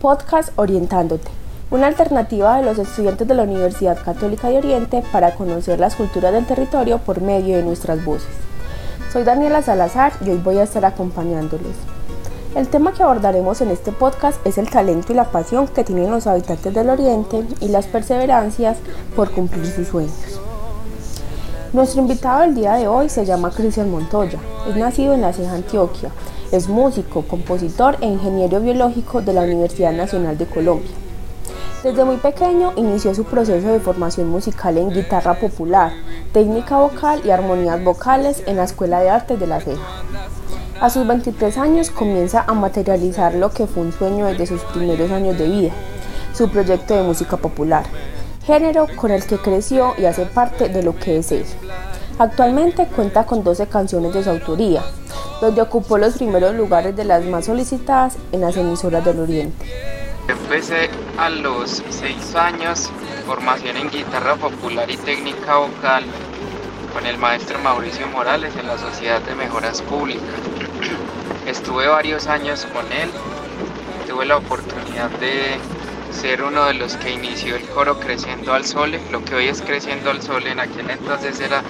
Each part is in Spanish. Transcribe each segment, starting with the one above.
Podcast Orientándote, una alternativa de los estudiantes de la Universidad Católica de Oriente para conocer las culturas del territorio por medio de nuestras voces. Soy Daniela Salazar y hoy voy a estar acompañándolos. El tema que abordaremos en este podcast es el talento y la pasión que tienen los habitantes del Oriente y las perseverancias por cumplir sus sueños. Nuestro invitado del día de hoy se llama Cristian Montoya. Es nacido en La Ceja, Antioquia, es músico, compositor e ingeniero biológico de la Universidad Nacional de Colombia. Desde muy pequeño inició su proceso de formación musical en guitarra popular, técnica vocal y armonías vocales en la Escuela de Artes de La Ceja. A sus 23 años comienza a materializar lo que fue un sueño desde sus primeros años de vida, su proyecto de música popular, género con el que creció y hace parte de lo que es él. Actualmente cuenta con 12 canciones de su autoría, donde ocupó los primeros lugares de las más solicitadas en las emisoras del Oriente. Empecé a los 6 años, formación en guitarra popular y técnica vocal con el maestro Mauricio Morales en la Sociedad de Mejoras Públicas. Estuve varios años con él, tuve la oportunidad de ser uno de los que inició el coro Creciendo al Sole, lo que hoy es Creciendo al Sole, en aquel entonces era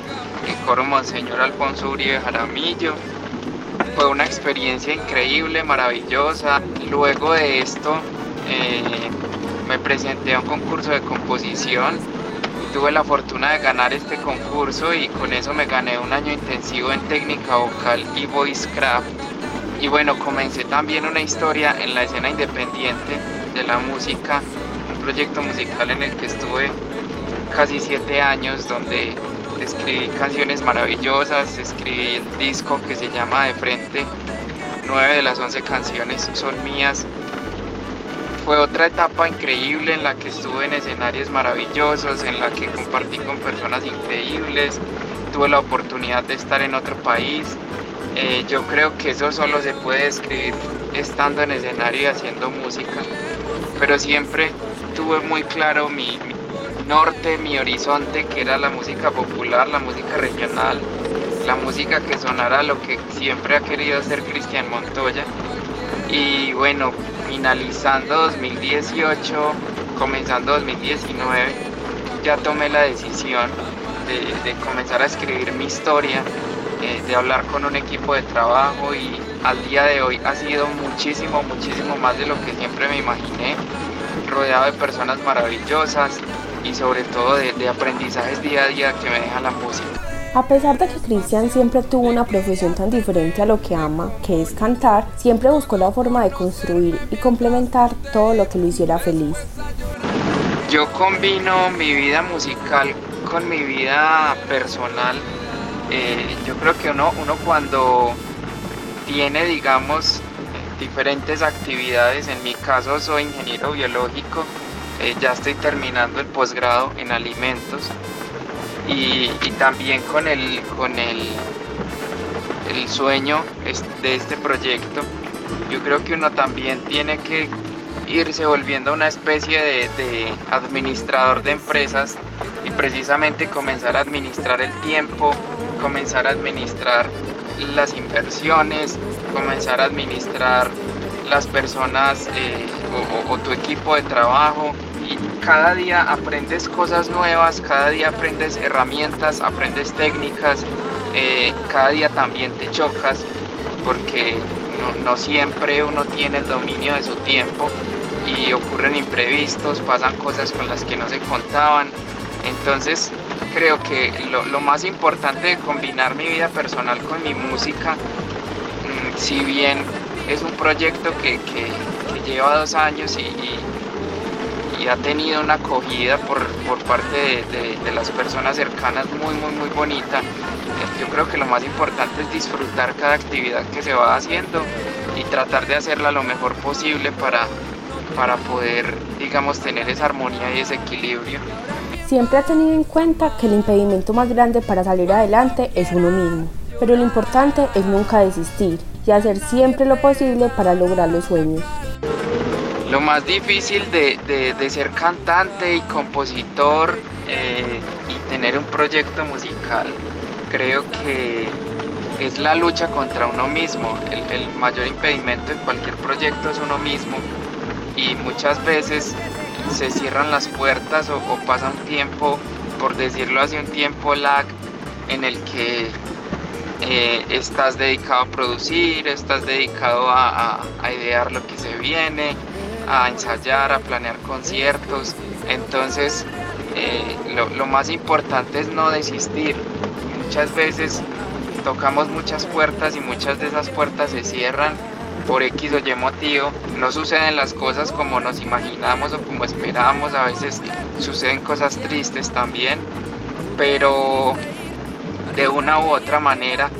el coro Monseñor Alfonso Uribe Jaramillo, fue una experiencia increíble, maravillosa. Luego de esto eh, me presenté a un concurso de composición. Tuve la fortuna de ganar este concurso y con eso me gané un año intensivo en técnica vocal y voice craft. Y bueno, comencé también una historia en la escena independiente de la música, un proyecto musical en el que estuve casi siete años donde escribí canciones maravillosas, escribí el disco que se llama De Frente, nueve de las once canciones son mías. Fue otra etapa increíble en la que estuve en escenarios maravillosos, en la que compartí con personas increíbles, tuve la oportunidad de estar en otro país. Eh, yo creo que eso solo se puede escribir estando en escenario y haciendo música, pero siempre tuve muy claro mi, norte, mi horizonte, que era la música popular, la música regional, la música que sonara lo que siempre ha querido hacer Cristian Montoya. Y bueno, finalizando 2018, comenzando 2019, ya tomé la decisión de, comenzar a escribir mi historia, eh, de hablar con un equipo de trabajo y al día de hoy ha sido muchísimo, muchísimo más de lo que siempre me imaginé, rodeado de personas maravillosas, y sobre todo de, aprendizajes día a día que me deja la música. A pesar de que Cristian siempre tuvo una profesión tan diferente a lo que ama, que es cantar, siempre buscó la forma de construir y complementar todo lo que lo hiciera feliz. Yo combino mi vida musical con mi vida personal. Eh, yo creo que uno, uno cuando tiene, digamos, diferentes actividades, en mi caso soy ingeniero biológico, eh, ya estoy terminando el posgrado en alimentos. Y, también con el, con el, el sueño de este proyecto, yo creo que uno también tiene que irse volviendo una especie de, de, administrador de empresas y precisamente comenzar a administrar el tiempo, comenzar a administrar las inversiones, comenzar a administrar las personas eh, o, tu equipo de trabajo y cada día aprendes cosas nuevas, cada día aprendes herramientas, aprendes técnicas, eh, cada día también te chocas porque no, siempre uno tiene el dominio de su tiempo y ocurren imprevistos, pasan cosas con las que no se contaban. Entonces creo que lo, más importante de combinar mi vida personal con mi música, mm, si bien es un proyecto que, lleva dos años y, ha tenido una acogida por, parte de, las personas cercanas muy, muy, muy bonita. Yo creo que lo más importante es disfrutar cada actividad que se va haciendo y tratar de hacerla lo mejor posible para, para poder, digamos, tener esa armonía y ese equilibrio. Siempre ha tenido en cuenta que el impedimento más grande para salir adelante es uno mismo, pero lo importante es nunca desistir y hacer siempre lo posible para lograr los sueños. Lo más difícil de, ser cantante y compositor eh, y tener un proyecto musical, creo que es la lucha contra uno mismo. El, mayor impedimento en cualquier proyecto es uno mismo y muchas veces se cierran las puertas o, pasa un tiempo, por decirlo así, un tiempo lag en el que eh, estás dedicado a producir, estás dedicado a, idear lo que se viene, a ensayar, a planear conciertos. Entonces, eh, lo, más importante es no desistir. Muchas veces tocamos muchas puertas y muchas de esas puertas se cierran por X o Y motivo. No suceden las cosas como nos imaginamos o como esperábamos. A veces suceden cosas tristes también. Pero de una u otra manera,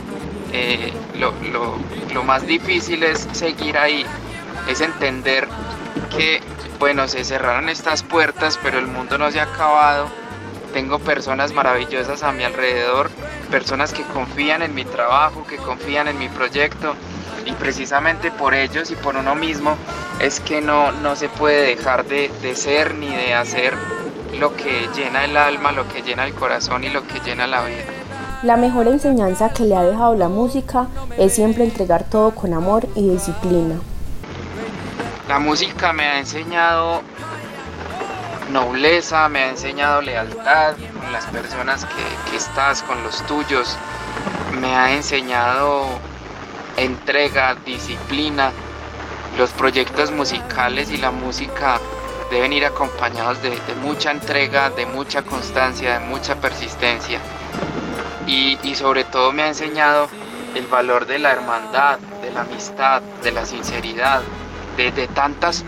eh, lo, más difícil es seguir ahí, es entender que, bueno, se cerraron estas puertas, pero el mundo no se ha acabado. Tengo personas maravillosas a mi alrededor, personas que confían en mi trabajo, que confían en mi proyecto y precisamente por ellos y por uno mismo es que no, no se puede dejar de, de ser ni de hacer lo que llena el alma, lo que llena el corazón y lo que llena la vida. La mejor enseñanza que le ha dejado la música es siempre entregar todo con amor y disciplina. La música me ha enseñado nobleza, me ha enseñado lealtad con las personas que, que estás, con los tuyos, me ha enseñado entrega, disciplina. Los proyectos musicales y la música deben ir acompañados de, mucha entrega, de mucha constancia, de mucha persistencia y, sobre todo me ha enseñado el valor de la hermandad, de la amistad, de la sinceridad, de, tantas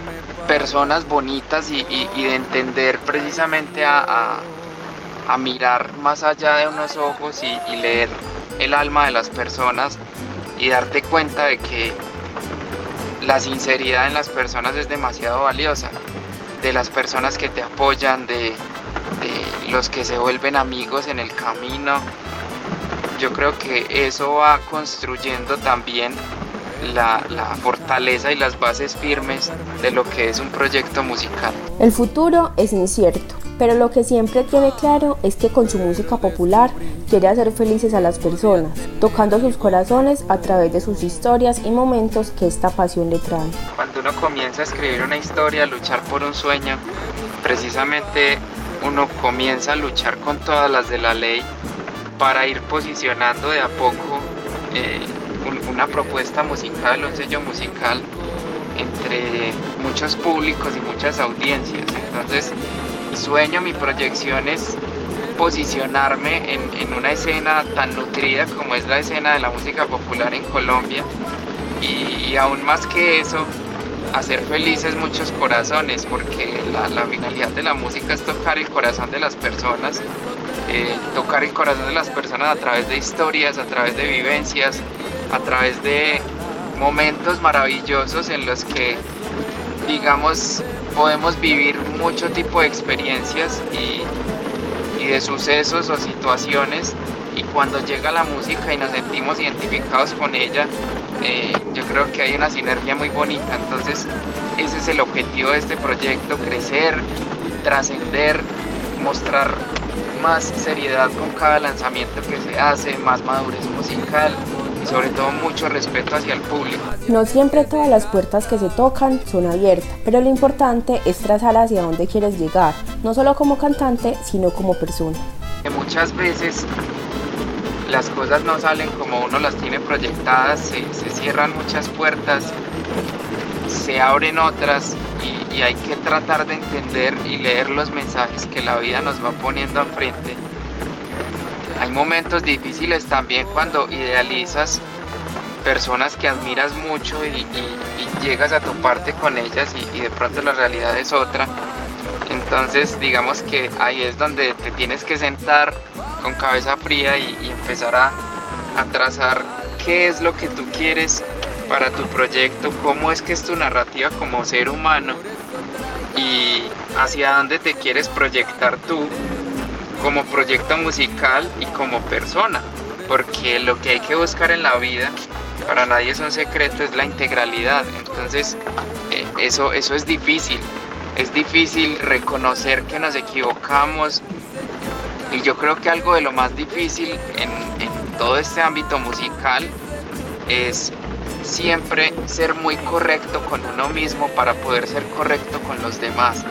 personas bonitas y, de entender precisamente a, mirar más allá de unos ojos y, leer el alma de las personas y darte cuenta de que la sinceridad en las personas es demasiado valiosa, de las personas que te apoyan, de los que se vuelven amigos en el camino, yo creo que eso va construyendo también la, fortaleza y las bases firmes de lo que es un proyecto musical. El futuro es incierto, pero lo que siempre tiene claro es que con su música popular quiere hacer felices a las personas, tocando sus corazones a través de sus historias y momentos que esta pasión le trae. Cuando uno comienza a escribir una historia, a luchar por un sueño, precisamente uno comienza a luchar con todas las de la ley para ir posicionando de a poco eh, una propuesta musical, un sello musical entre muchos públicos y muchas audiencias. Entonces, sueño, mi proyección es posicionarme en, una escena tan nutrida como es la escena de la música popular en Colombia. Y, aún más que eso, hacer felices muchos corazones, porque la, la finalidad de la música es tocar el corazón de las personas eh, tocar el corazón de las personas a través de historias, a través de vivencias, a través de momentos maravillosos en los que, digamos, podemos vivir mucho tipo de experiencias y, de sucesos o situaciones y cuando llega la música y nos sentimos identificados con ella, eh, yo creo que hay una sinergia muy bonita. Entonces, ese es el objetivo de este proyecto, crecer, trascender, mostrar más seriedad con cada lanzamiento que se hace, más madurez musical y sobre todo mucho respeto hacia el público. No siempre todas las puertas que se tocan son abiertas, pero lo importante es trazar hacia dónde quieres llegar, no solo como cantante, sino como persona. Muchas veces las cosas no salen como uno las tiene proyectadas, se, se cierran muchas puertas, se abren otras y, hay que tratar de entender y leer los mensajes que la vida nos va poniendo enfrente. Hay momentos difíciles también cuando idealizas personas que admiras mucho y, llegas a toparte con ellas y, de pronto la realidad es otra. Entonces digamos que ahí es donde te tienes que sentar con cabeza fría y, empezar a, a trazar qué es lo que tú quieres para tu proyecto, cómo es que es tu narrativa como ser humano y hacia dónde te quieres proyectar tú como proyecto musical y como persona. Porque lo que hay que buscar en la vida, para nadie es un secreto, es la integralidad. Entonces, eh, eso, eso es difícil. Es difícil reconocer que nos equivocamos. Y yo creo que algo de lo más difícil en, en todo este ámbito musical es siempre ser muy correcto con uno mismo para poder ser correcto con los demás.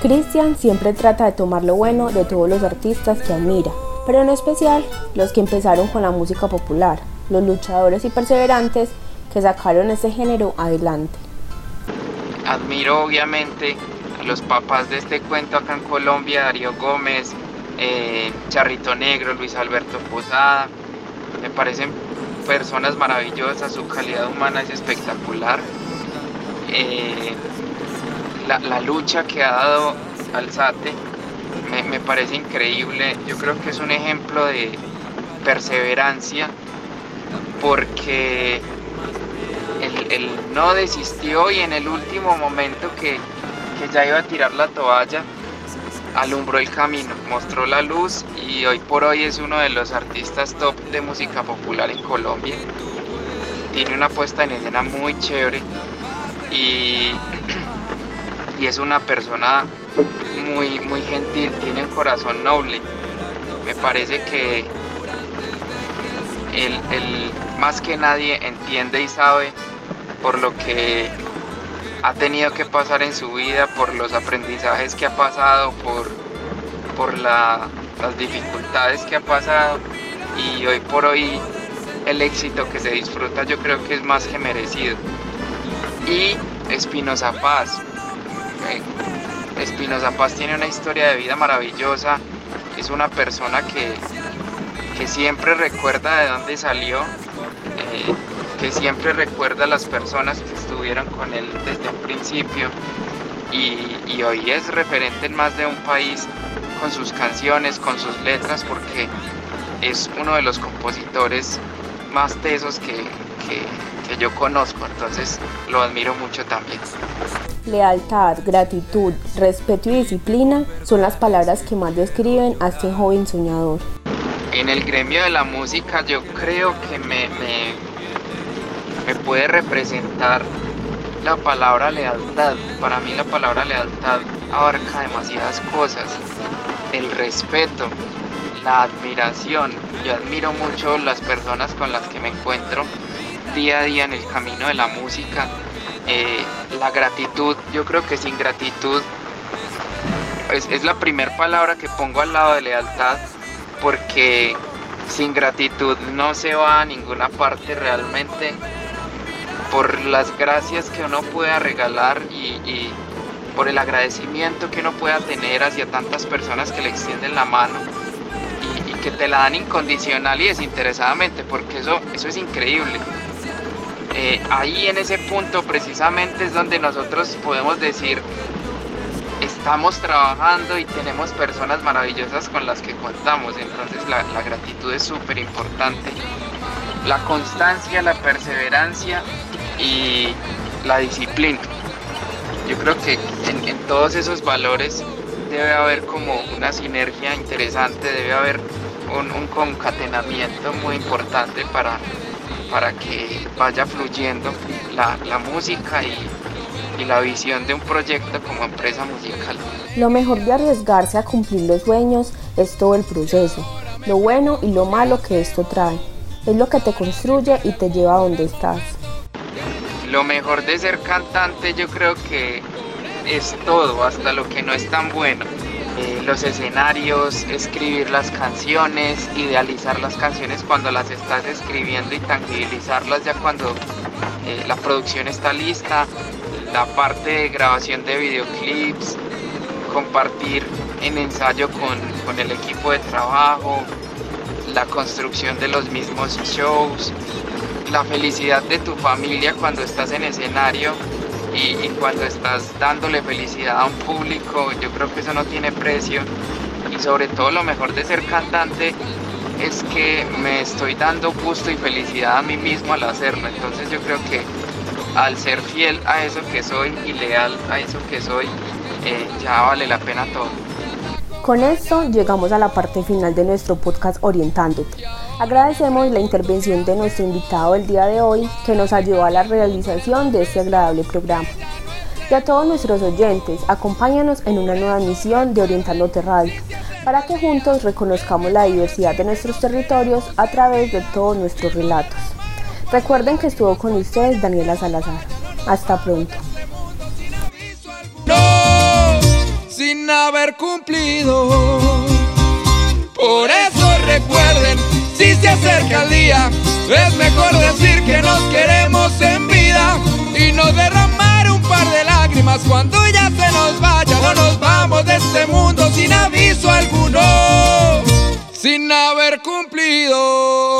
Cristian siempre trata de tomar lo bueno de todos los artistas que admira, pero en especial los que empezaron con la música popular, los luchadores y perseverantes que sacaron ese género adelante. Admiro obviamente a los papás de este cuento acá en Colombia, Darío Gómez, eh, Charrito Negro, Luis Alberto Posada, me parecen personas maravillosas, su calidad humana es espectacular. Eh, la, lucha que ha dado Alzate me, me parece increíble. Yo creo que es un ejemplo de perseverancia porque él, no desistió y en el último momento que, que, ya iba a tirar la toalla, alumbró el camino, mostró la luz y hoy por hoy es uno de los artistas top de música popular en Colombia. Tiene una puesta en escena muy chévere y y es una persona muy, muy gentil, tiene un corazón noble. Me parece que él, más que nadie entiende y sabe por lo que ha tenido que pasar en su vida, por los aprendizajes que ha pasado, por, por las dificultades que ha pasado y hoy por hoy el éxito que se disfruta yo creo que es más que merecido. Y Espinosa Paz, Espinosa Paz tiene una historia de vida maravillosa, es una persona que, que siempre recuerda de dónde salió, eh, que siempre recuerda a las personas que estuvieron con él desde un principio. Y, hoy es referente en más de un país con sus canciones, con sus letras, porque es uno de los compositores más tesos que, que yo conozco, entonces lo admiro mucho también. Lealtad, gratitud, respeto y disciplina son las palabras que más describen a este joven soñador. En el gremio de la música yo creo que me, me, me puede representar la palabra lealtad. Para mí la palabra lealtad abarca demasiadas cosas. El respeto, la admiración. Yo admiro mucho las personas con las que me encuentro día a día en el camino de la música. Eh, la gratitud, yo creo que sin gratitud es, es la primera palabra que pongo al lado de lealtad porque sin gratitud no se va a ninguna parte realmente por las gracias que uno pueda regalar y, por el agradecimiento que uno pueda tener hacia tantas personas que le extienden la mano y, y, que te la dan incondicional y desinteresadamente, porque eso, eso es increíble. Eh, ahí en ese punto precisamente es donde nosotros podemos decir, estamos trabajando y tenemos personas maravillosas con las que contamos, entonces la, gratitud es súper importante. La constancia, la perseverancia y la disciplina. Yo creo que en, todos esos valores debe haber como una sinergia interesante, debe haber un concatenamiento muy importante para, para que vaya fluyendo la, música y, y la visión de un proyecto como empresa musical. Lo mejor de arriesgarse a cumplir los sueños es todo el proceso, lo bueno y lo malo que esto trae. Es lo que te construye y te lleva a donde estás. Lo mejor de ser cantante yo creo que es todo, hasta lo que no es tan bueno. Eh, los escenarios, escribir las canciones, idealizar las canciones cuando las estás escribiendo y tangibilizarlas ya cuando eh, la producción está lista, la parte de grabación de videoclips, compartir en ensayo con, con el equipo de trabajo, la construcción de los mismos shows, la felicidad de tu familia cuando estás en escenario y, cuando estás dándole felicidad a un público, yo creo que eso no tiene precio. Y sobre todo lo mejor de ser cantante es que me estoy dando gusto y felicidad a mí mismo al hacerlo. Entonces yo creo que al ser fiel a eso que soy y leal a eso que soy, eh, ya vale la pena todo. Con esto llegamos a la parte final de nuestro podcast Orientándote. Agradecemos la intervención de nuestro invitado el día de hoy que nos ayudó a la realización de este agradable programa. Y a todos nuestros oyentes, acompáñanos en una nueva emisión de Orientándote Radio, para que juntos reconozcamos la diversidad de nuestros territorios a través de todos nuestros relatos. Recuerden que estuvo con ustedes Daniela Salazar. Hasta pronto. Sin haber cumplido. Por eso recuerden, si se acerca el día, es mejor decir que nos queremos en vida y no derramar un par de lágrimas cuando ya se nos vaya. No nos vamos de este mundo sin aviso alguno, sin haber cumplido.